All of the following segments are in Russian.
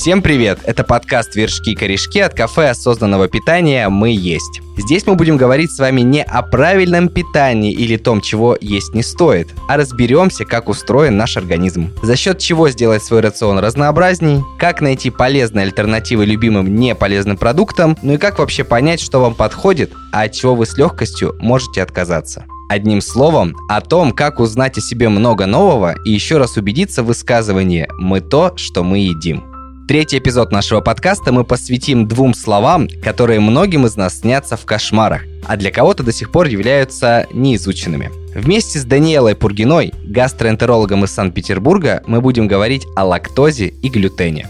Всем привет! Это подкаст «Вершки и корешки» от кафе осознанного питания «Мы есть». Здесь мы будем говорить с вами не о правильном питании или том, чего есть не стоит, а разберемся, как устроен наш организм. За счет чего сделать свой рацион разнообразней, как найти полезные альтернативы любимым неполезным продуктам, ну и как вообще понять, что вам подходит, а от чего вы с легкостью можете отказаться. Одним словом, о том, как узнать о себе много нового и еще раз убедиться в высказывании «мы то, что мы едим». Третий эпизод нашего подкаста мы посвятим двум словам, которые многим из нас снятся в кошмарах, а для кого-то до сих пор являются неизученными. Вместе с Даниэлой Пургиной, гастроэнтерологом из Санкт-Петербурга, мы будем говорить о лактозе и глютене.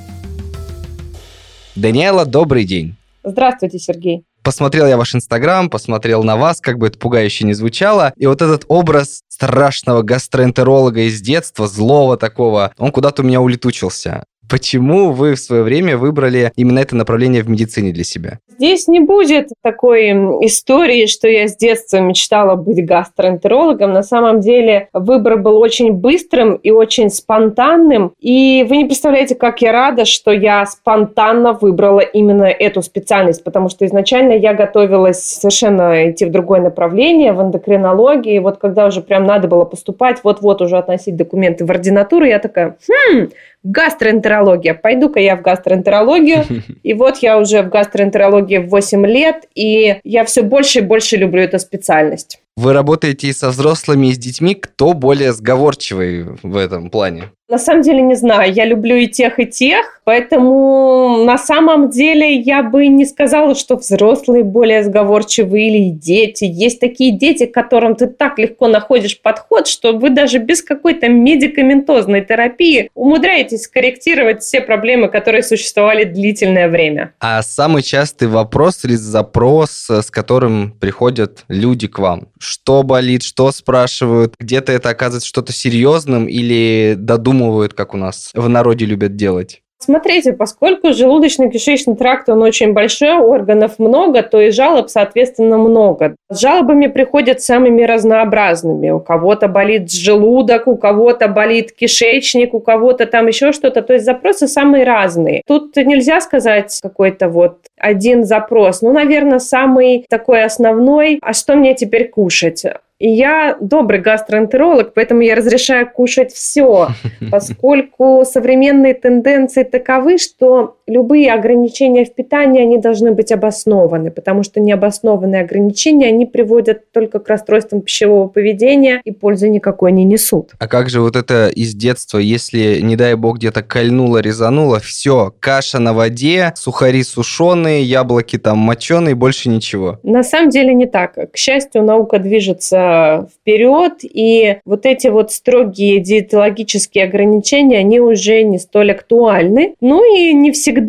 Даниэла, добрый день. Здравствуйте, Сергей посмотрел я ваш инстаграм, посмотрел на вас, как бы это пугающе не звучало, и вот этот образ страшного гастроэнтеролога из детства, злого такого, он куда-то у меня улетучился. Почему вы в свое время выбрали именно это направление в медицине для себя? Здесь не будет такой истории, что я с детства мечтала быть гастроэнтерологом. На самом деле выбор был очень быстрым и очень спонтанным. И вы не представляете, как я рада, что я спонтанно выбрала именно эту специальность, потому что изначально я готовилась совершенно идти в другое направление, в эндокринологии. Вот когда уже прям надо было поступать, вот-вот уже относить документы в ординатуру, я такая, хм, гастроэнтерология. Пойду-ка я в гастроэнтерологию. И вот я уже в гастроэнтерологии 8 лет, и я все больше и больше люблю эту специальность. Вы работаете и со взрослыми, и с детьми. Кто более сговорчивый в этом плане? На самом деле не знаю. Я люблю и тех, и тех. Поэтому на самом деле я бы не сказала, что взрослые более сговорчивые или дети. Есть такие дети, к которым ты так легко находишь подход, что вы даже без какой-то медикаментозной терапии умудряетесь корректировать все проблемы, которые существовали длительное время. А самый частый вопрос или запрос, с которым приходят люди к вам? Что болит, что спрашивают? Где-то это оказывается что-то серьезным или додумывают придумывают, как у нас в народе любят делать? Смотрите, поскольку желудочно-кишечный тракт, он очень большой, органов много, то и жалоб, соответственно, много. С жалобами приходят самыми разнообразными. У кого-то болит желудок, у кого-то болит кишечник, у кого-то там еще что-то. То есть запросы самые разные. Тут нельзя сказать какой-то вот один запрос. Ну, наверное, самый такой основной, а что мне теперь кушать? И я добрый гастроэнтеролог, поэтому я разрешаю кушать все, поскольку современные тенденции таковы, что любые ограничения в питании, они должны быть обоснованы, потому что необоснованные ограничения, они приводят только к расстройствам пищевого поведения и пользы никакой не несут. А как же вот это из детства, если, не дай бог, где-то кольнуло, резануло, все, каша на воде, сухари сушеные, яблоки там моченые, больше ничего? На самом деле не так. К счастью, наука движется вперед, и вот эти вот строгие диетологические ограничения, они уже не столь актуальны. Ну и не всегда,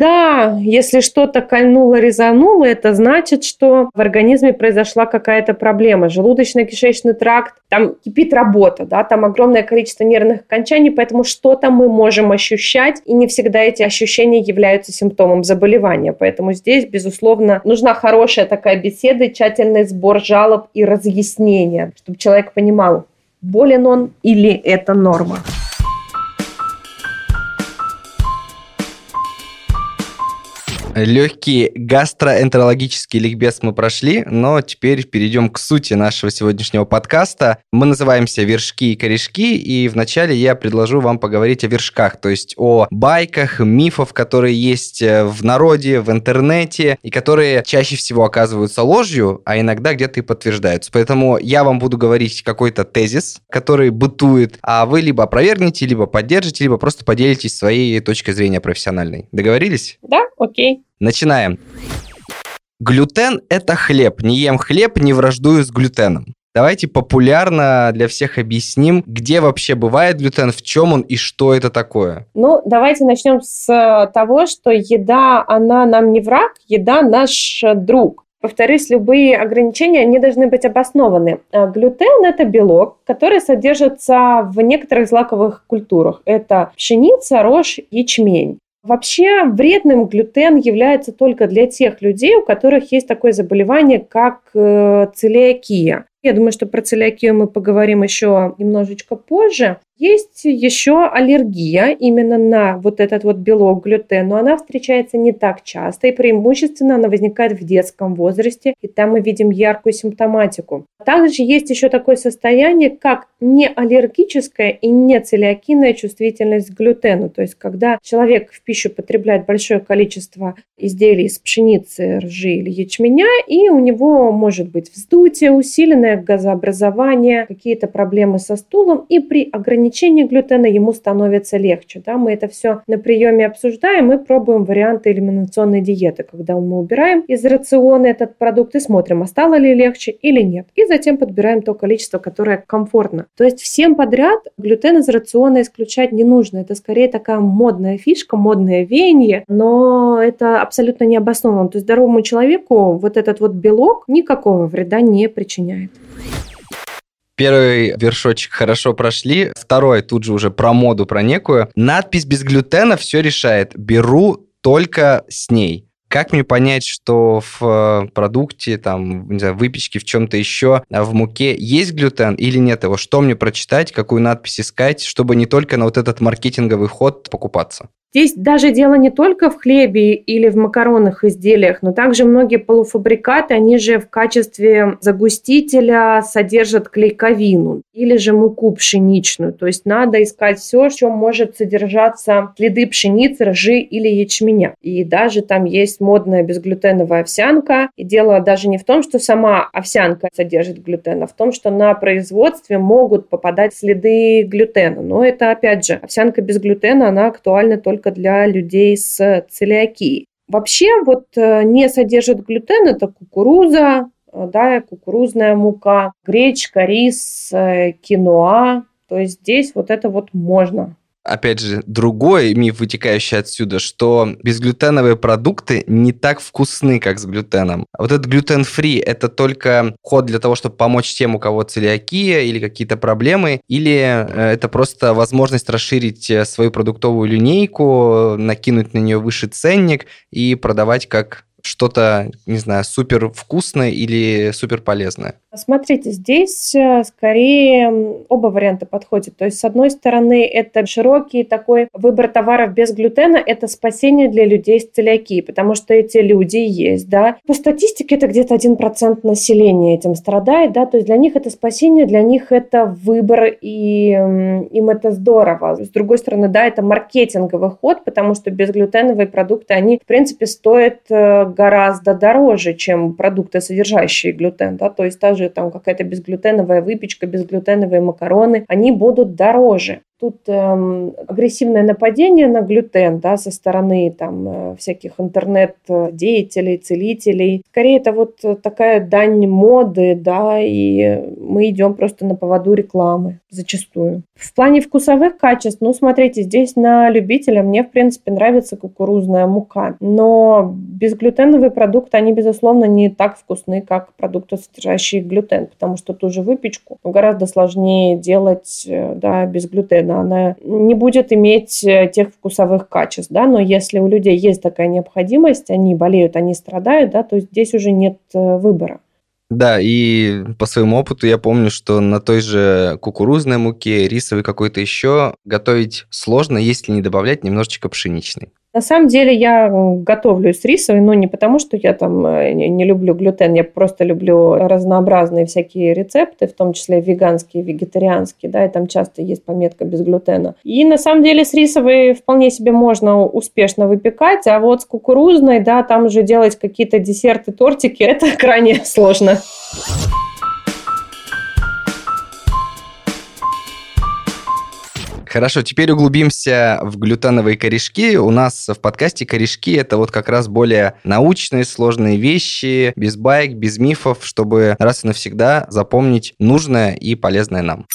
если что-то кольнуло, резануло, это значит, что в организме произошла какая-то проблема. Желудочно-кишечный тракт, там кипит работа, да, там огромное количество нервных окончаний, поэтому что-то мы можем ощущать, и не всегда эти ощущения являются симптомом заболевания. Поэтому здесь, безусловно, нужна хорошая такая беседа, тщательный сбор жалоб и разъяснения чтобы человек понимал, болен он или это норма. Легкий гастроэнтерологический ликбез мы прошли, но теперь перейдем к сути нашего сегодняшнего подкаста. Мы называемся «Вершки и корешки», и вначале я предложу вам поговорить о вершках, то есть о байках, мифов, которые есть э, в народе, в интернете, и которые чаще всего оказываются ложью, а иногда где-то и подтверждаются. Поэтому я вам буду говорить какой-то тезис, который бытует, а вы либо опровергнете, либо поддержите, либо просто поделитесь своей точкой зрения профессиональной. Договорились? Да, окей. Начинаем. Глютен – это хлеб. Не ем хлеб, не враждую с глютеном. Давайте популярно для всех объясним, где вообще бывает глютен, в чем он и что это такое. Ну, давайте начнем с того, что еда, она нам не враг, еда наш друг. Повторюсь, любые ограничения, они должны быть обоснованы. А глютен – это белок, который содержится в некоторых злаковых культурах. Это пшеница, рожь, ячмень. Вообще вредным глютен является только для тех людей, у которых есть такое заболевание, как э, целиакия. Я думаю, что про целиакию мы поговорим еще немножечко позже. Есть еще аллергия именно на вот этот вот белок глютен, но она встречается не так часто, и преимущественно она возникает в детском возрасте, и там мы видим яркую симптоматику. Также есть еще такое состояние, как неаллергическая и нецелиакийная чувствительность к глютену, то есть когда человек в пищу потребляет большое количество изделий из пшеницы, ржи или ячменя, и у него может быть вздутие, усиленное газообразование, какие-то проблемы со стулом, и при ограничении глютена ему становится легче. Да? Мы это все на приеме обсуждаем и пробуем варианты элиминационной диеты, когда мы убираем из рациона этот продукт и смотрим, а стало ли легче или нет. И затем подбираем то количество, которое комфортно. То есть всем подряд глютен из рациона исключать не нужно. Это скорее такая модная фишка, модное веяние, но это абсолютно не обосновано. То есть здоровому человеку вот этот вот белок никакого вреда не причиняет. Первый вершочек хорошо прошли, второй тут же уже про моду, про некую. Надпись без глютена все решает. Беру только с ней. Как мне понять, что в э, продукте, там, не знаю, выпечке, в чем-то еще, а в муке есть глютен или нет его? Что мне прочитать, какую надпись искать, чтобы не только на вот этот маркетинговый ход покупаться? Здесь даже дело не только в хлебе или в макаронных изделиях, но также многие полуфабрикаты, они же в качестве загустителя содержат клейковину или же муку пшеничную. То есть надо искать все, в чем может содержаться следы пшеницы, ржи или ячменя. И даже там есть модная безглютеновая овсянка. И дело даже не в том, что сама овсянка содержит глютен, а в том, что на производстве могут попадать следы глютена. Но это, опять же, овсянка без глютена, она актуальна только только для людей с целиакией. Вообще вот э, не содержит глютен, это кукуруза, э, да, кукурузная мука, гречка, рис, э, киноа. То есть здесь вот это вот можно опять же, другой миф, вытекающий отсюда, что безглютеновые продукты не так вкусны, как с глютеном. Вот этот глютен-фри – это только ход для того, чтобы помочь тем, у кого целиакия или какие-то проблемы, или э, это просто возможность расширить э, свою продуктовую линейку, накинуть на нее выше ценник и продавать как что-то, не знаю, супер вкусное или супер полезное? Смотрите, здесь э, скорее оба варианта подходят. То есть, с одной стороны, это широкий такой выбор товаров без глютена, это спасение для людей с целиакией, потому что эти люди есть, да. По статистике это где-то 1% населения этим страдает, да, то есть для них это спасение, для них это выбор, и им это здорово. С другой стороны, да, это маркетинговый ход, потому что безглютеновые продукты, они, в принципе, стоят э, гораздо дороже, чем продукты, содержащие глютен. Да? То есть та же там какая-то безглютеновая выпечка, безглютеновые макароны, они будут дороже тут эм, агрессивное нападение на глютен да, со стороны там, э, всяких интернет-деятелей, целителей. Скорее, это вот такая дань моды, да, и мы идем просто на поводу рекламы зачастую. В плане вкусовых качеств, ну, смотрите, здесь на любителя мне, в принципе, нравится кукурузная мука, но безглютеновые продукты, они, безусловно, не так вкусны, как продукты, содержащие глютен, потому что ту же выпечку гораздо сложнее делать э, да, без глютена. Она не будет иметь э, тех вкусовых качеств, да, но если у людей есть такая необходимость, они болеют, они страдают, да, то здесь уже нет э, выбора. Да, и по своему опыту я помню, что на той же кукурузной муке, рисовой какой-то еще готовить сложно, если не добавлять немножечко пшеничной. На самом деле я готовлю с рисовой, но не потому, что я там э, не люблю глютен, я просто люблю разнообразные всякие рецепты, в том числе веганские, вегетарианские, да, и там часто есть пометка без глютена. И на самом деле с рисовой вполне себе можно успешно выпекать, а вот с кукурузной, да, там уже делать какие-то десерты, тортики, это крайне сложно. Хорошо, теперь углубимся в глютеновые корешки. У нас в подкасте корешки это вот как раз более научные, сложные вещи, без байк, без мифов, чтобы раз и навсегда запомнить нужное и полезное нам.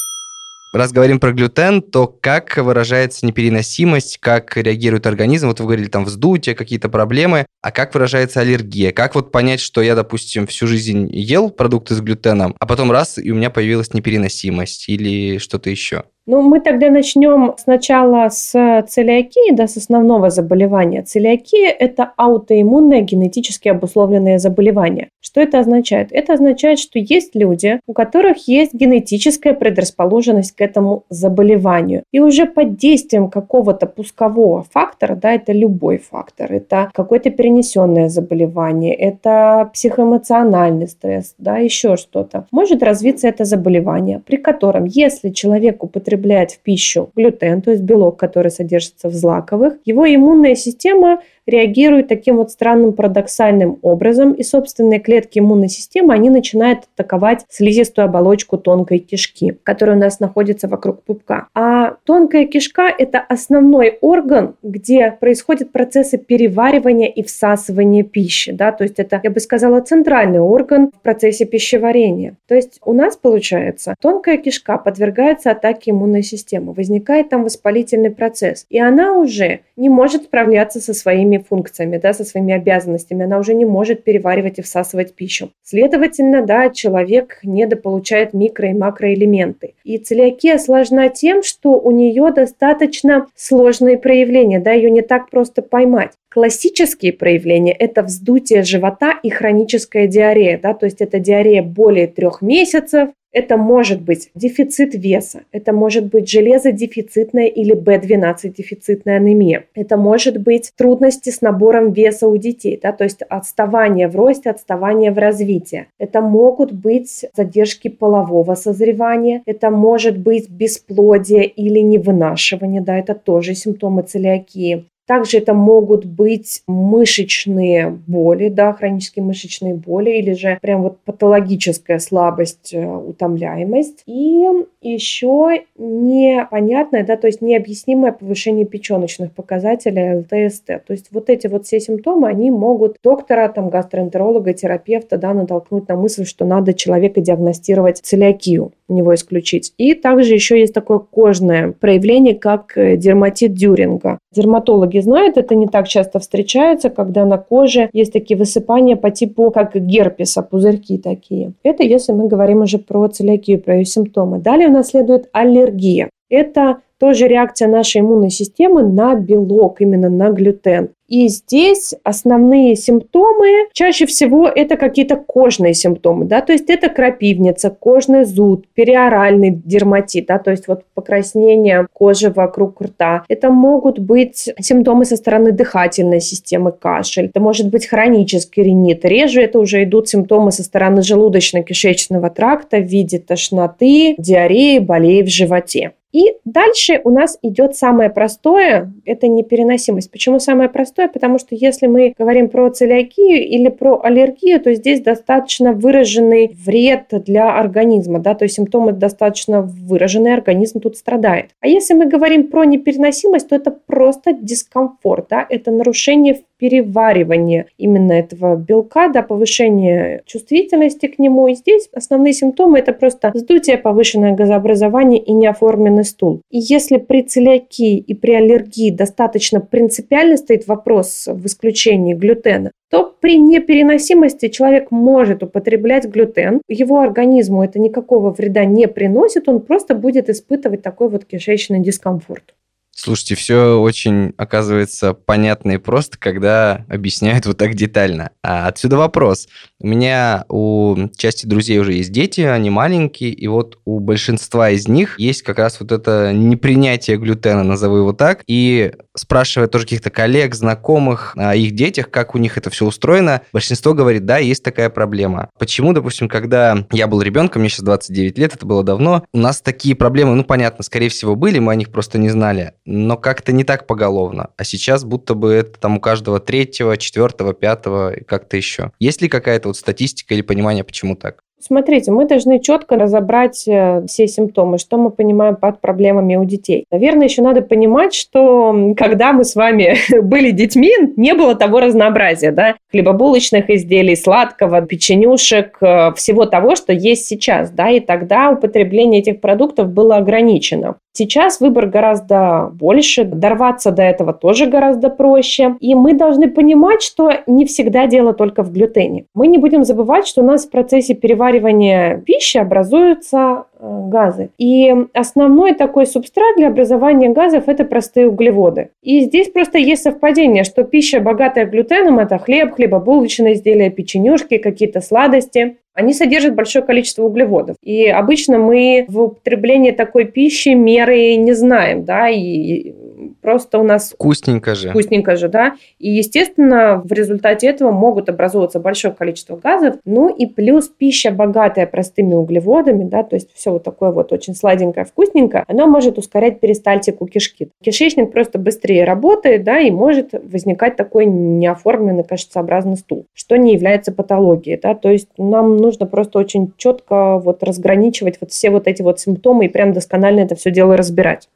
Раз говорим про глютен, то как выражается непереносимость, как реагирует организм? Вот вы говорили, там вздутие, какие-то проблемы. А как выражается аллергия? Как вот понять, что я, допустим, всю жизнь ел продукты с глютеном, а потом раз, и у меня появилась непереносимость или что-то еще? Ну, мы тогда начнем сначала с целиакии, да, с основного заболевания. Целиакия – это аутоиммунное генетически обусловленное заболевание. Что это означает? Это означает, что есть люди, у которых есть генетическая предрасположенность к этому заболеванию. И уже под действием какого-то пускового фактора, да, это любой фактор, это какое-то перенесенное заболевание, это психоэмоциональный стресс, да, еще что-то, может развиться это заболевание, при котором, если человек употребляет употребляет в пищу глютен, то есть белок, который содержится в злаковых, его иммунная система реагирует таким вот странным парадоксальным образом, и собственные клетки иммунной системы, они начинают атаковать слизистую оболочку тонкой кишки, которая у нас находится вокруг пупка. А тонкая кишка – это основной орган, где происходят процессы переваривания и всасывания пищи, да, то есть это, я бы сказала, центральный орган в процессе пищеварения. То есть у нас получается тонкая кишка подвергается атаке иммунной системы, возникает там воспалительный процесс, и она уже не может справляться со своими своими функциями, да, со своими обязанностями, она уже не может переваривать и всасывать пищу. Следовательно, да, человек недополучает микро- и макроэлементы. И целиакия сложна тем, что у нее достаточно сложные проявления, да, ее не так просто поймать. Классические проявления – это вздутие живота и хроническая диарея, да, то есть это диарея более трех месяцев, это может быть дефицит веса, это может быть железодефицитная или B12 дефицитная анемия, это может быть трудности с набором веса у детей, да, то есть отставание в росте, отставание в развитии. Это могут быть задержки полового созревания, это может быть бесплодие или невынашивание, да, это тоже симптомы целиакии. Также это могут быть мышечные боли, да, хронические мышечные боли, или же прям вот патологическая слабость, э, утомляемость. И еще непонятное, да, то есть необъяснимое повышение печеночных показателей ЛТСТ. То есть вот эти вот все симптомы, они могут доктора, там, гастроэнтеролога, терапевта, да, натолкнуть на мысль, что надо человека диагностировать целиакию у него исключить. И также еще есть такое кожное проявление, как э, дерматит Дюринга. Дерматологи знают, это не так часто встречается, когда на коже есть такие высыпания по типу как герпеса, пузырьки такие. Это если мы говорим уже про целиакию, про ее симптомы. Далее у нас следует аллергия. Это тоже реакция нашей иммунной системы на белок, именно на глютен. И здесь основные симптомы, чаще всего это какие-то кожные симптомы, да, то есть это крапивница, кожный зуд, периоральный дерматит, да, то есть вот покраснение кожи вокруг рта. Это могут быть симптомы со стороны дыхательной системы, кашель, это может быть хронический ринит. Реже это уже идут симптомы со стороны желудочно-кишечного тракта в виде тошноты, диареи, болей в животе. И дальше у нас идет самое простое, это непереносимость. Почему самое простое? Потому что если мы говорим про целиакию или про аллергию, то здесь достаточно выраженный вред для организма, да, то есть симптомы достаточно выраженные, организм тут страдает. А если мы говорим про непереносимость, то это просто дискомфорт, да, это нарушение переваривание именно этого белка, да, повышение чувствительности к нему. И здесь основные симптомы – это просто вздутие, повышенное газообразование и неоформленный стул. И если при целиакии и при аллергии достаточно принципиально стоит вопрос в исключении глютена, то при непереносимости человек может употреблять глютен. Его организму это никакого вреда не приносит, он просто будет испытывать такой вот кишечный дискомфорт. Слушайте, все очень, оказывается, понятно и просто, когда объясняют вот так детально. А отсюда вопрос. У меня у части друзей уже есть дети, они маленькие, и вот у большинства из них есть как раз вот это непринятие глютена, назову его так, и спрашивая тоже каких-то коллег, знакомых о их детях, как у них это все устроено, большинство говорит, да, есть такая проблема. Почему, допустим, когда я был ребенком, мне сейчас 29 лет, это было давно, у нас такие проблемы, ну, понятно, скорее всего, были, мы о них просто не знали, но как-то не так поголовно. А сейчас будто бы это там у каждого третьего, четвертого, пятого и как-то еще. Есть ли какая-то вот статистика или понимание, почему так? Смотрите, мы должны четко разобрать э, все симптомы, что мы понимаем под проблемами у детей. Наверное, еще надо понимать, что когда мы с вами были детьми, не было того разнообразия, да, хлебобулочных изделий, сладкого, печенюшек, э, всего того, что есть сейчас, да, и тогда употребление этих продуктов было ограничено. Сейчас выбор гораздо больше, дорваться до этого тоже гораздо проще. И мы должны понимать, что не всегда дело только в глютене. Мы не будем забывать, что у нас в процессе переваривания пищи образуются э, газы. И основной такой субстрат для образования газов – это простые углеводы. И здесь просто есть совпадение, что пища, богатая глютеном – это хлеб, хлебобулочные изделия, печенюшки, какие-то сладости они содержат большое количество углеводов. И обычно мы в употреблении такой пищи меры не знаем, да, и просто у нас... Вкусненько же. Вкусненько же, да. И, естественно, в результате этого могут образовываться большое количество газов. Ну и плюс пища, богатая простыми углеводами, да, то есть все вот такое вот очень сладенькое, вкусненькое, оно может ускорять перистальтику кишки. Кишечник просто быстрее работает, да, и может возникать такой неоформленный кашицеобразный стул, что не является патологией, да, то есть нам нужно просто очень четко вот разграничивать вот все вот эти вот симптомы и прям досконально это все дело разбирать.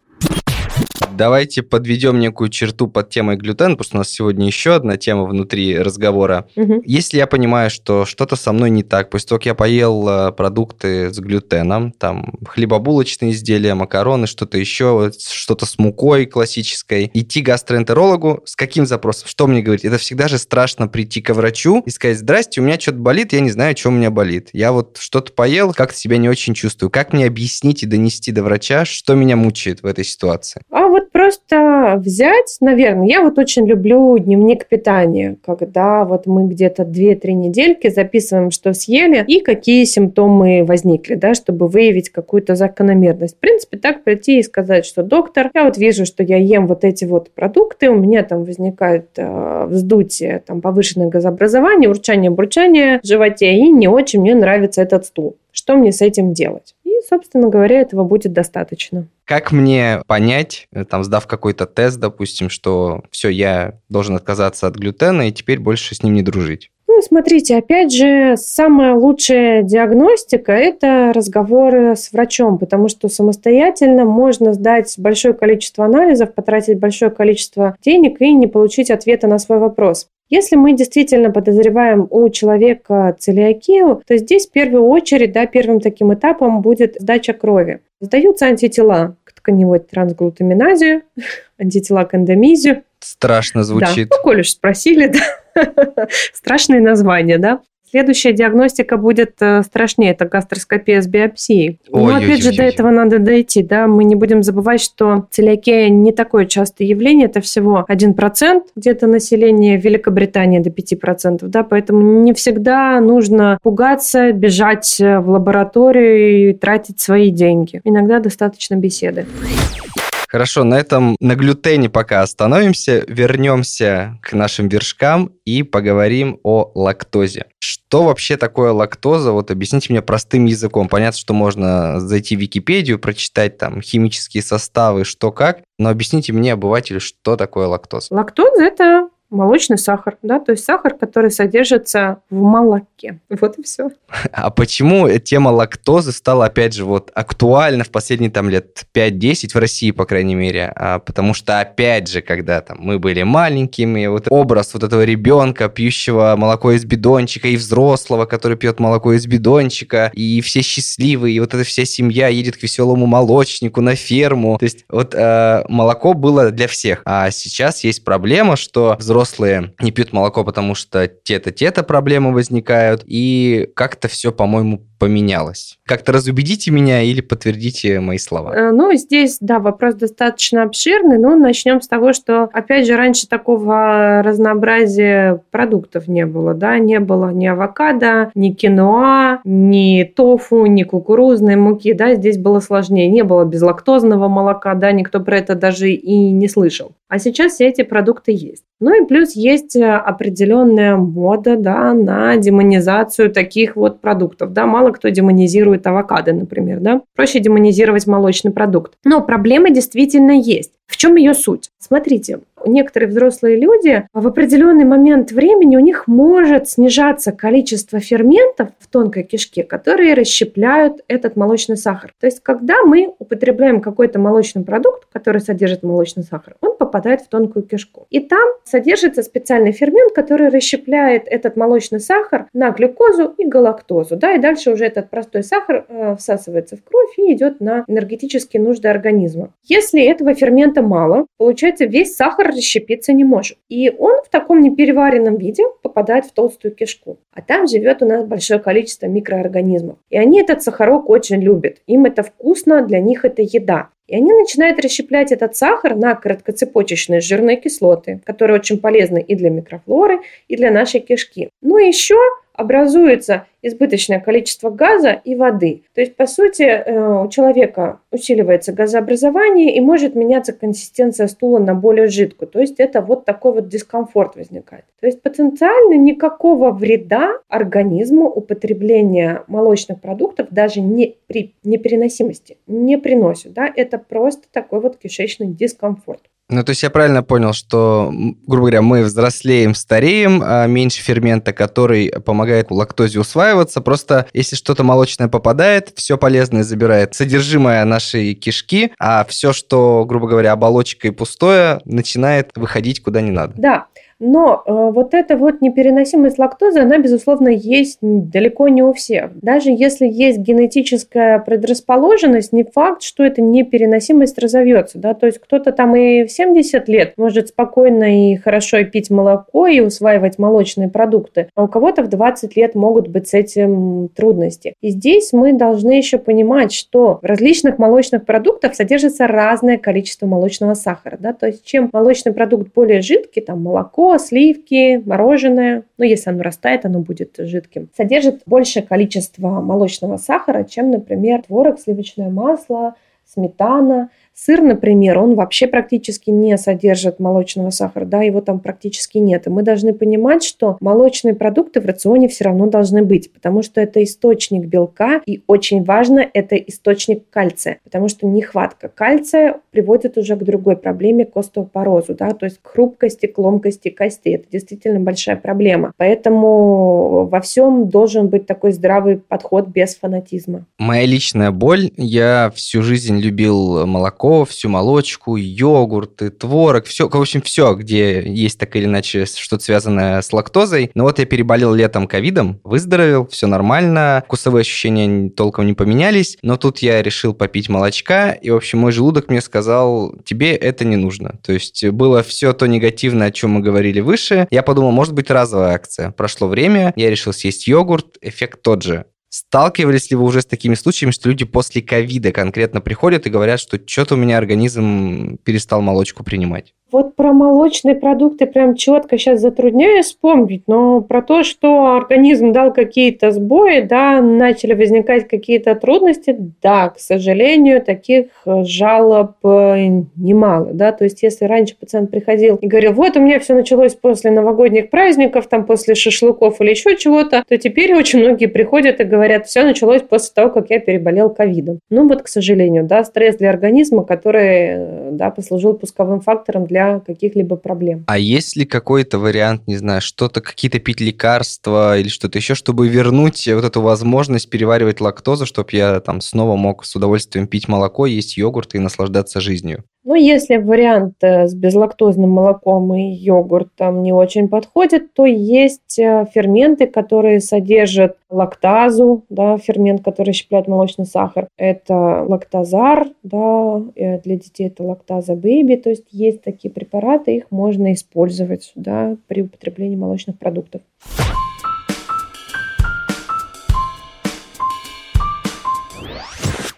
Давайте подведем некую черту под темой глютен, потому что у нас сегодня еще одна тема внутри разговора. Угу. Если я понимаю, что что-то со мной не так, после того, как я поел э, продукты с глютеном, там хлебобулочные изделия, макароны, что-то еще, что-то с мукой классической, идти к гастроэнтерологу с каким запросом? Что мне говорить? Это всегда же страшно прийти к врачу и сказать, здрасте, у меня что-то болит, я не знаю, что у меня болит. Я вот что-то поел, как-то себя не очень чувствую. Как мне объяснить и донести до врача, что меня мучает в этой ситуации? А вот просто взять, наверное, я вот очень люблю дневник питания, когда вот мы где-то 2-3 недельки записываем, что съели и какие симптомы возникли, да, чтобы выявить какую-то закономерность. В принципе, так прийти и сказать, что доктор, я вот вижу, что я ем вот эти вот продукты, у меня там возникает э, вздутие, там повышенное газообразование, урчание, бурчание в животе, и не очень мне нравится этот стул. Что мне с этим делать? Собственно говоря, этого будет достаточно. Как мне понять, э, там, сдав какой-то тест, допустим, что все, я должен отказаться от глютена и теперь больше с ним не дружить? Ну, смотрите, опять же, самая лучшая диагностика – это разговоры с врачом, потому что самостоятельно можно сдать большое количество анализов, потратить большое количество денег и не получить ответа на свой вопрос. Если мы действительно подозреваем у человека целиакию, то здесь в первую очередь, да, первым таким этапом будет сдача крови. Сдаются антитела к тканевой трансглутаминазе, антитела к эндомизию. Страшно звучит. Да, ну, коль уж спросили, да. Страшное название, да. Следующая диагностика будет э, страшнее, это гастроскопия с биопсией. Ой, Но опять ой, же, ой, до этого надо дойти, да, мы не будем забывать, что целиакия не такое частое явление, это всего 1% где-то населения Великобритании до 5%, да, поэтому не всегда нужно пугаться, бежать в лабораторию и тратить свои деньги. Иногда достаточно беседы. Хорошо, на этом на глютене пока остановимся, вернемся к нашим вершкам и поговорим о лактозе. Что вообще такое лактоза? Вот объясните мне простым языком. Понятно, что можно зайти в Википедию, прочитать там химические составы, что как, но объясните мне, обывателю, что такое лактоза. Лактоза – это молочный сахар, да, то есть сахар, который содержится в молоке. Вот и все. А почему тема лактозы стала, опять же, вот актуальна в последние там лет 5-10 в России, по крайней мере? А, потому что, опять же, когда там мы были маленькими, вот образ вот этого ребенка, пьющего молоко из бидончика, и взрослого, который пьет молоко из бидончика, и все счастливые, и вот эта вся семья едет к веселому молочнику на ферму. То есть вот э, молоко было для всех. А сейчас есть проблема, что взрослые взрослые не пьют молоко, потому что те-то, те-то проблемы возникают, и как-то все, по-моему, поменялось. Как-то разубедите меня или подтвердите мои слова. Э, ну, здесь, да, вопрос достаточно обширный, но начнем с того, что, опять же, раньше такого разнообразия продуктов не было, да, не было ни авокадо, ни киноа, ни тофу, ни кукурузной муки, да, здесь было сложнее, не было безлактозного молока, да, никто про это даже и не слышал. А сейчас все эти продукты есть. Ну и плюс есть определенная мода, да, на демонизацию таких вот продуктов, да, мало кто демонизирует авокадо, например, да. Проще демонизировать молочный продукт. Но проблема действительно есть. В чем ее суть? Смотрите, некоторые взрослые люди в определенный момент времени у них может снижаться количество ферментов в тонкой кишке, которые расщепляют этот молочный сахар. То есть, когда мы употребляем какой-то молочный продукт, который содержит молочный сахар, он попадает в тонкую кишку. И там содержится специальный фермент, который расщепляет этот молочный сахар на глюкозу и галактозу. Да, и дальше уже этот простой сахар э, всасывается в кровь и идет на энергетические нужды организма. Если этого фермента мало, получается весь сахар расщепиться не может. И он в таком непереваренном виде попадает в толстую кишку. А там живет у нас большое количество микроорганизмов. И они этот сахарок очень любят. Им это вкусно, для них это еда. И они начинают расщеплять этот сахар на короткоцепочечные жирные кислоты, которые очень полезны и для микрофлоры, и для нашей кишки. Но еще образуется избыточное количество газа и воды. То есть, по сути, э, у человека усиливается газообразование и может меняться консистенция стула на более жидкую. То есть, это вот такой вот дискомфорт возникает. То есть, потенциально никакого вреда организму употребление молочных продуктов даже не при непереносимости не приносит. Да? Это просто такой вот кишечный дискомфорт. Ну, то есть я правильно понял, что, грубо говоря, мы взрослеем, стареем, а меньше фермента, который помогает лактозе усваиваться. Просто если что-то молочное попадает, все полезное забирает содержимое нашей кишки, а все, что, грубо говоря, оболочка и пустое, начинает выходить куда не надо. Да. Но э, вот эта вот непереносимость лактозы, она, безусловно, есть далеко не у всех. Даже если есть генетическая предрасположенность, не факт, что эта непереносимость разовьется. Да? То есть кто-то там и в 70 лет может спокойно и хорошо пить молоко и усваивать молочные продукты, а у кого-то в 20 лет могут быть с этим трудности. И здесь мы должны еще понимать, что в различных молочных продуктах содержится разное количество молочного сахара. Да? То есть чем молочный продукт более жидкий, там молоко, сливки, мороженое, ну, если оно растает, оно будет жидким, содержит большее количество молочного сахара, чем, например, творог, сливочное масло, сметана – Сыр, например, он вообще практически не содержит молочного сахара, да, его там практически нет. И мы должны понимать, что молочные продукты в рационе все равно должны быть, потому что это источник белка, и очень важно, это источник кальция, потому что нехватка кальция приводит уже к другой проблеме, к остеопорозу, да, то есть к хрупкости, к ломкости костей. Это действительно большая проблема. Поэтому во всем должен быть такой здравый подход без фанатизма. Моя личная боль, я всю жизнь любил молоко, всю молочку, йогурты, творог, все, в общем, все, где есть так или иначе что-то связанное с лактозой. Но вот я переболел летом ковидом, выздоровел, все нормально, вкусовые ощущения толком не поменялись, но тут я решил попить молочка, и, в общем, мой желудок мне сказал, тебе это не нужно. То есть было все то негативное, о чем мы говорили выше. Я подумал, может быть, разовая акция. Прошло время, я решил съесть йогурт, эффект тот же. Сталкивались ли вы уже с такими случаями, что люди после ковида конкретно приходят и говорят, что что-то у меня организм перестал молочку принимать? Вот про молочные продукты прям четко сейчас затрудняюсь вспомнить, но про то, что организм дал какие-то сбои, да, начали возникать какие-то трудности, да, к сожалению, таких э, жалоб э, немало, да, то есть если раньше пациент приходил и говорил, вот у меня все началось после новогодних праздников, там после шашлыков или еще чего-то, то теперь очень многие приходят и говорят, все началось после того, как я переболел ковидом. Ну вот, к сожалению, да, стресс для организма, который, э, да, послужил пусковым фактором для для каких-либо проблем. А есть ли какой-то вариант, не знаю, что-то, какие-то пить лекарства или что-то еще, чтобы вернуть вот эту возможность переваривать лактозу, чтобы я там снова мог с удовольствием пить молоко, есть йогурт и наслаждаться жизнью? Ну, если вариант э, с безлактозным молоком и йогуртом не очень подходит, то есть э, ферменты, которые содержат лактазу, да, фермент, который щепляет молочный сахар. Это лактазар, да, э, для детей это лактаза бэби, то есть есть такие препараты, их можно использовать да, при употреблении молочных продуктов.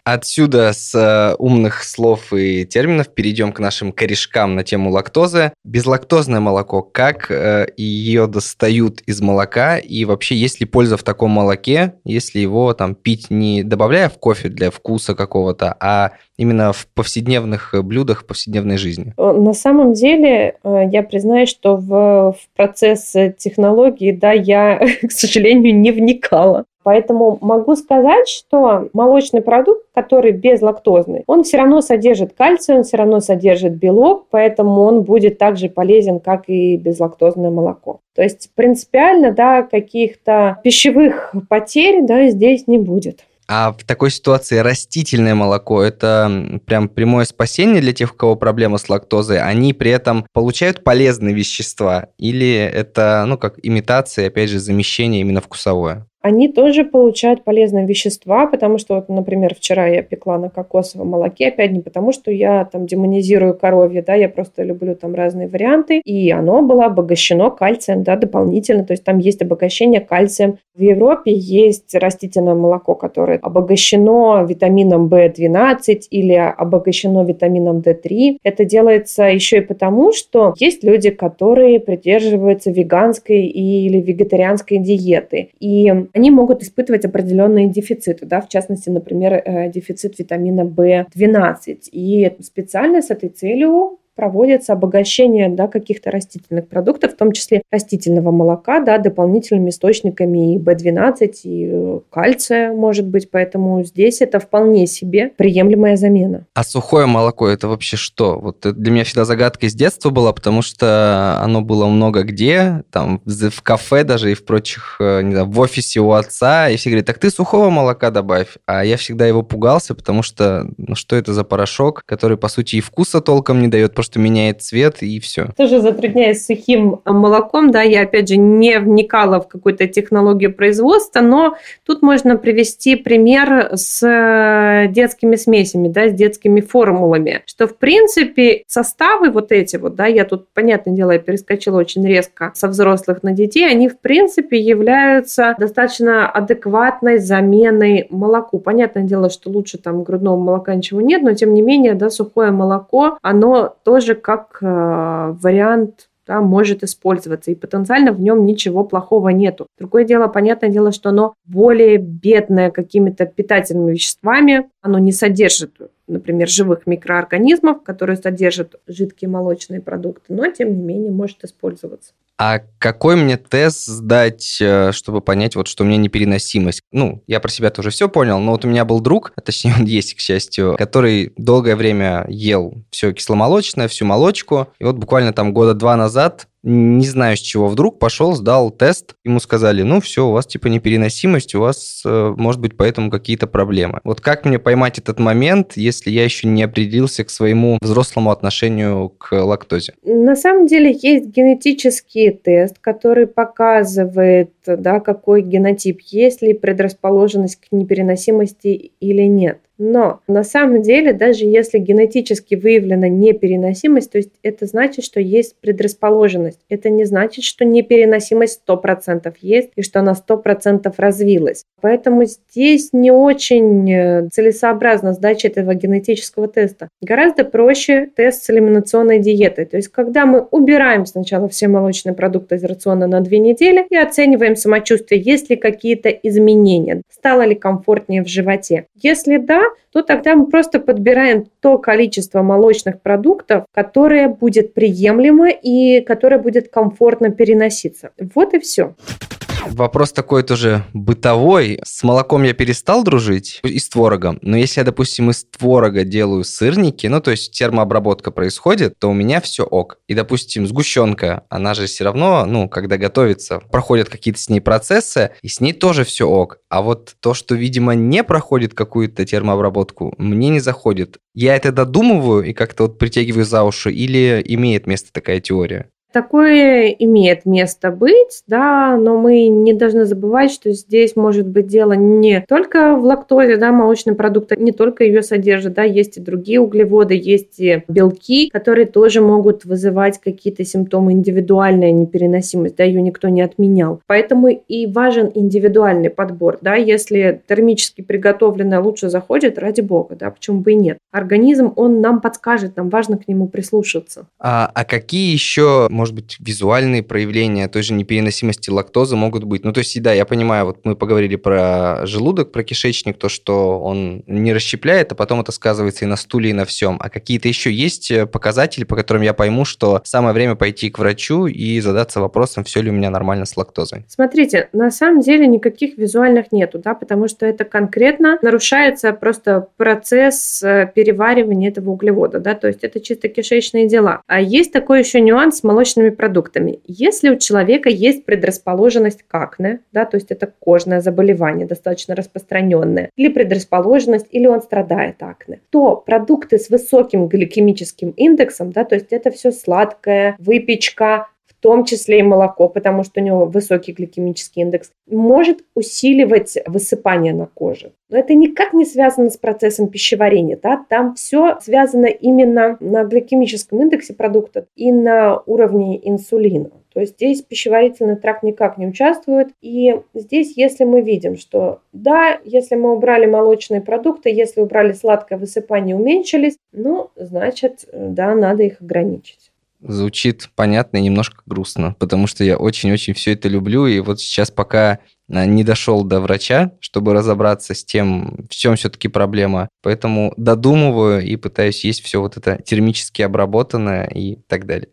Отсюда с э, умных слов и терминов перейдем к нашим корешкам на тему лактозы. Безлактозное молоко, как э, ее достают из молока и вообще есть ли польза в таком молоке, если его там пить не добавляя в кофе для вкуса какого-то, а именно в повседневных блюдах повседневной жизни? Э, на самом деле, я признаюсь, что в, в процесс технологии, да, я, к сожалению, не вникала. Поэтому могу сказать, что молочный продукт, который безлактозный, он все равно содержит кальций, он все равно содержит белок, поэтому он будет также полезен, как и безлактозное молоко. То есть принципиально, да, каких-то пищевых потерь, да, здесь не будет. А в такой ситуации растительное молоко – это прям прямое спасение для тех, у кого проблема с лактозой? Они при этом получают полезные вещества? Или это, ну, как имитация, опять же, замещение именно вкусовое? Они тоже получают полезные вещества, потому что, вот, например, вчера я пекла на кокосовом молоке, опять не потому, что я там демонизирую коровье, да, я просто люблю там разные варианты, и оно было обогащено кальцием, да, дополнительно, то есть там есть обогащение кальцием. В Европе есть растительное молоко, которое обогащено витамином В12 или обогащено витамином D3. Это делается еще и потому, что есть люди, которые придерживаются веганской или вегетарианской диеты, и они могут испытывать определенные дефициты, да, в частности, например, э, дефицит витамина В12. И специально с этой целью проводится обогащение да, каких-то растительных продуктов, в том числе растительного молока, да, дополнительными источниками и B12, и э, кальция, может быть. Поэтому здесь это вполне себе приемлемая замена. А сухое молоко это вообще что? Вот для меня всегда загадка из детства была, потому что оно было много где, там в кафе даже и в прочих, э, не знаю, в офисе у отца, и все говорят, так ты сухого молока добавь. А я всегда его пугался, потому что, ну что это за порошок, который, по сути, и вкуса толком не дает, просто меняет цвет и все. Тоже затрудняюсь с сухим молоком, да, я опять же не вникала в какую-то технологию производства, но тут можно привести пример с э, детскими смесями, да, с детскими формулами, что в принципе составы вот эти вот, да, я тут, понятное дело, я перескочила очень резко со взрослых на детей, они в принципе являются достаточно адекватной заменой молоку. Понятное дело, что лучше там грудного молока ничего нет, но тем не менее, да, сухое молоко, оно тоже как э, вариант да, может использоваться, и потенциально в нем ничего плохого нету. Другое дело, понятное дело, что оно более бедное какими-то питательными веществами, оно не содержит, например, живых микроорганизмов, которые содержат жидкие молочные продукты, но тем не менее может использоваться. А какой мне тест сдать, э, чтобы понять, вот, что у меня непереносимость? Ну, я про себя тоже все понял, но вот у меня был друг, а точнее он есть, к счастью, который долгое время ел все кисломолочное, всю молочку, и вот буквально там года два назад не знаю с чего вдруг, пошел, сдал тест, ему сказали, ну все, у вас типа непереносимость, у вас э, может быть поэтому какие-то проблемы. Вот как мне поймать этот момент, если я еще не определился к своему взрослому отношению к лактозе? На самом деле есть генетический тест, который показывает, да, какой генотип, есть ли предрасположенность к непереносимости или нет. Но на самом деле, даже если генетически выявлена непереносимость, то есть это значит, что есть предрасположенность. Это не значит, что непереносимость 100% есть и что она 100% развилась. Поэтому здесь не очень э, целесообразно сдача этого генетического теста. Гораздо проще тест с элиминационной диетой. То есть когда мы убираем сначала все молочные продукты из рациона на две недели и оцениваем самочувствие, есть ли какие-то изменения, стало ли комфортнее в животе. Если да, то тогда мы просто подбираем то количество молочных продуктов, которое будет приемлемо и которое будет комфортно переноситься. Вот и все. Вопрос такой тоже бытовой. С молоком я перестал дружить и с творогом. Но если я, допустим, из творога делаю сырники, ну, то есть термообработка происходит, то у меня все ок. И, допустим, сгущенка, она же все равно, ну, когда готовится, проходят какие-то с ней процессы, и с ней тоже все ок. А вот то, что, видимо, не проходит какую-то термообработку, мне не заходит. Я это додумываю и как-то вот притягиваю за уши, или имеет место такая теория? Такое имеет место быть, да, но мы не должны забывать, что здесь может быть дело не только в лактозе, да, молочные продукты не только ее содержат, да, есть и другие углеводы, есть и белки, которые тоже могут вызывать какие-то симптомы индивидуальная непереносимость, да, ее никто не отменял. Поэтому и важен индивидуальный подбор, да, если термически приготовленное лучше заходит, ради бога, да, почему бы и нет. Организм, он нам подскажет, нам важно к нему прислушаться. А, а какие еще, может быть, визуальные проявления той же непереносимости лактозы могут быть. Ну, то есть, да, я понимаю, вот мы поговорили про желудок, про кишечник, то, что он не расщепляет, а потом это сказывается и на стуле, и на всем. А какие-то еще есть э, показатели, по которым я пойму, что самое время пойти к врачу и задаться вопросом, все ли у меня нормально с лактозой? Смотрите, на самом деле никаких визуальных нету, да, потому что это конкретно нарушается просто процесс э, переваривания этого углевода, да, то есть это чисто кишечные дела. А есть такой еще нюанс молочной молочными продуктами. Если у человека есть предрасположенность к акне, да, то есть это кожное заболевание достаточно распространенное, или предрасположенность, или он страдает акне, то продукты с высоким гликемическим индексом, да, то есть это все сладкое, выпечка, том числе и молоко, потому что у него высокий гликемический индекс, может усиливать высыпание на коже. Но это никак не связано с процессом пищеварения. Да? Там все связано именно на гликемическом индексе продукта и на уровне инсулина. То есть здесь пищеварительный тракт никак не участвует. И здесь, если мы видим, что да, если мы убрали молочные продукты, если убрали сладкое высыпание, уменьшились, ну, значит, да, надо их ограничить звучит понятно и немножко грустно, потому что я очень-очень все это люблю, и вот сейчас пока а, не дошел до врача, чтобы разобраться с тем, в чем все-таки проблема. Поэтому додумываю и пытаюсь есть все вот это термически обработанное и так далее.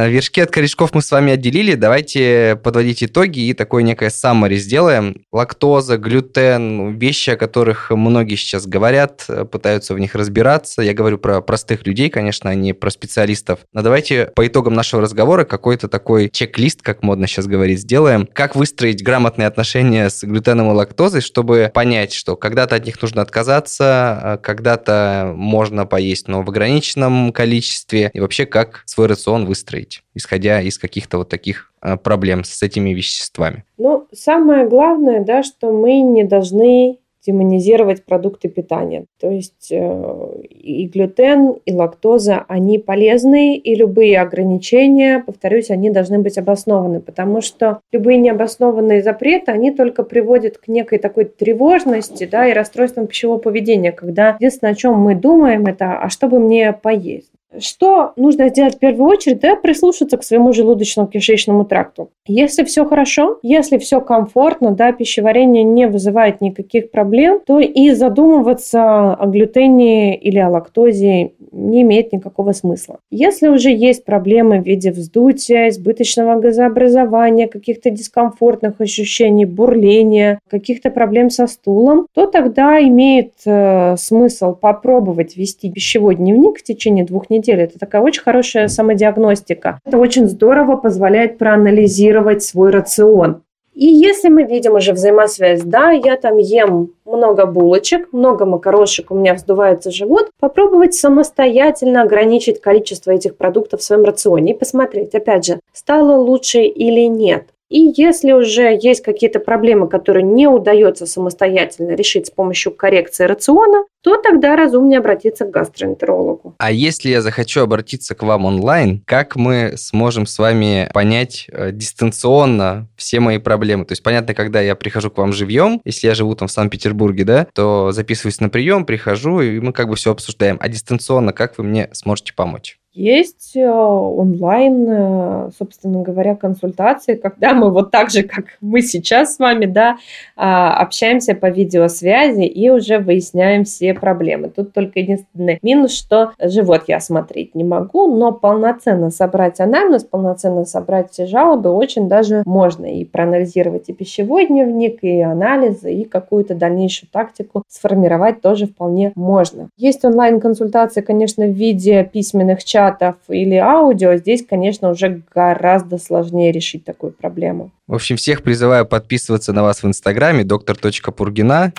Вершки от корешков мы с вами отделили. Давайте подводить итоги и такое некое summary сделаем. Лактоза, глютен, вещи, о которых многие сейчас говорят, пытаются в них разбираться. Я говорю про простых людей, конечно, а не про специалистов. Но давайте по итогам нашего разговора какой-то такой чек-лист, как модно сейчас говорить, сделаем. Как выстроить грамотные отношения с глютеном и лактозой, чтобы понять, что когда-то от них нужно отказаться, а когда-то можно поесть, но в ограниченном количестве, и вообще как свой рацион выстроить быть, исходя из каких-то вот таких а, проблем с этими веществами? Ну, самое главное, да, что мы не должны демонизировать продукты питания. То есть э, и глютен, и лактоза, они полезны, и любые ограничения, повторюсь, они должны быть обоснованы, потому что любые необоснованные запреты, они только приводят к некой такой тревожности да, и расстройствам пищевого поведения, когда единственное, о чем мы думаем, это «а что бы мне поесть?». Что нужно сделать в первую очередь? Да, прислушаться к своему желудочно-кишечному тракту. Если все хорошо, если все комфортно, да, пищеварение не вызывает никаких проблем, то и задумываться о глютене или о лактозе не имеет никакого смысла. Если уже есть проблемы в виде вздутия, избыточного газообразования, каких-то дискомфортных ощущений, бурления, каких-то проблем со стулом, то тогда имеет э, смысл попробовать вести пищевой дневник в течение двух недель. Это такая очень хорошая самодиагностика. Это очень здорово позволяет проанализировать свой рацион. И если мы видим уже взаимосвязь, да, я там ем много булочек, много макарошек, у меня вздувается живот, попробовать самостоятельно ограничить количество этих продуктов в своем рационе и посмотреть, опять же, стало лучше или нет. И если уже есть какие-то проблемы, которые не удается самостоятельно решить с помощью коррекции рациона, то тогда разумнее обратиться к гастроэнтерологу. А если я захочу обратиться к вам онлайн, как мы сможем с вами понять э, дистанционно все мои проблемы? То есть, понятно, когда я прихожу к вам живьем, если я живу там в Санкт-Петербурге, да, то записываюсь на прием, прихожу, и мы как бы все обсуждаем. А дистанционно как вы мне сможете помочь? Есть э, онлайн, э, собственно говоря, консультации, когда мы вот так же, как мы сейчас с вами, да, а, общаемся по видеосвязи и уже выясняем все проблемы. Тут только единственный минус, что живот я смотреть не могу, но полноценно собрать анамнез, полноценно собрать все жалобы очень даже можно и проанализировать и пищевой дневник, и анализы, и какую-то дальнейшую тактику сформировать тоже вполне можно. Есть онлайн-консультации, конечно, в виде письменных чатов, чатов или аудио, здесь, конечно, уже гораздо сложнее решить такую проблему. В общем, всех призываю подписываться на вас в Инстаграме доктор.пургина.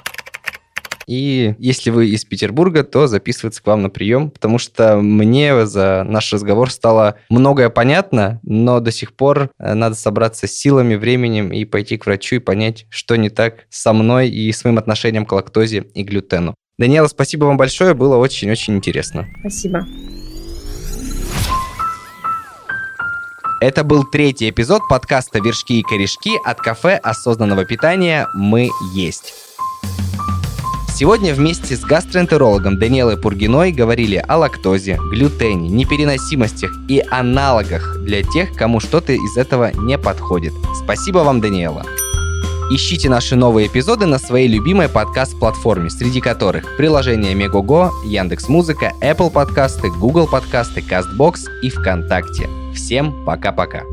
И если вы из Петербурга, то записываться к вам на прием, потому что мне за наш разговор стало многое понятно, но до сих пор э, надо собраться с силами, временем и пойти к врачу и понять, что не так со мной и с моим отношением к лактозе и глютену. Даниэла, спасибо вам большое, было очень-очень интересно. Спасибо. Это был третий эпизод подкаста «Вершки и корешки» от кафе осознанного питания «Мы есть». Сегодня вместе с гастроэнтерологом Даниэлой Пургиной говорили о лактозе, глютене, непереносимостях и аналогах для тех, кому что-то из этого не подходит. Спасибо вам, Даниэла. Ищите наши новые эпизоды на своей любимой подкаст-платформе, среди которых приложения Мегого, Яндекс.Музыка, Apple подкасты, Google подкасты, CastBox и ВКонтакте. Всем пока-пока.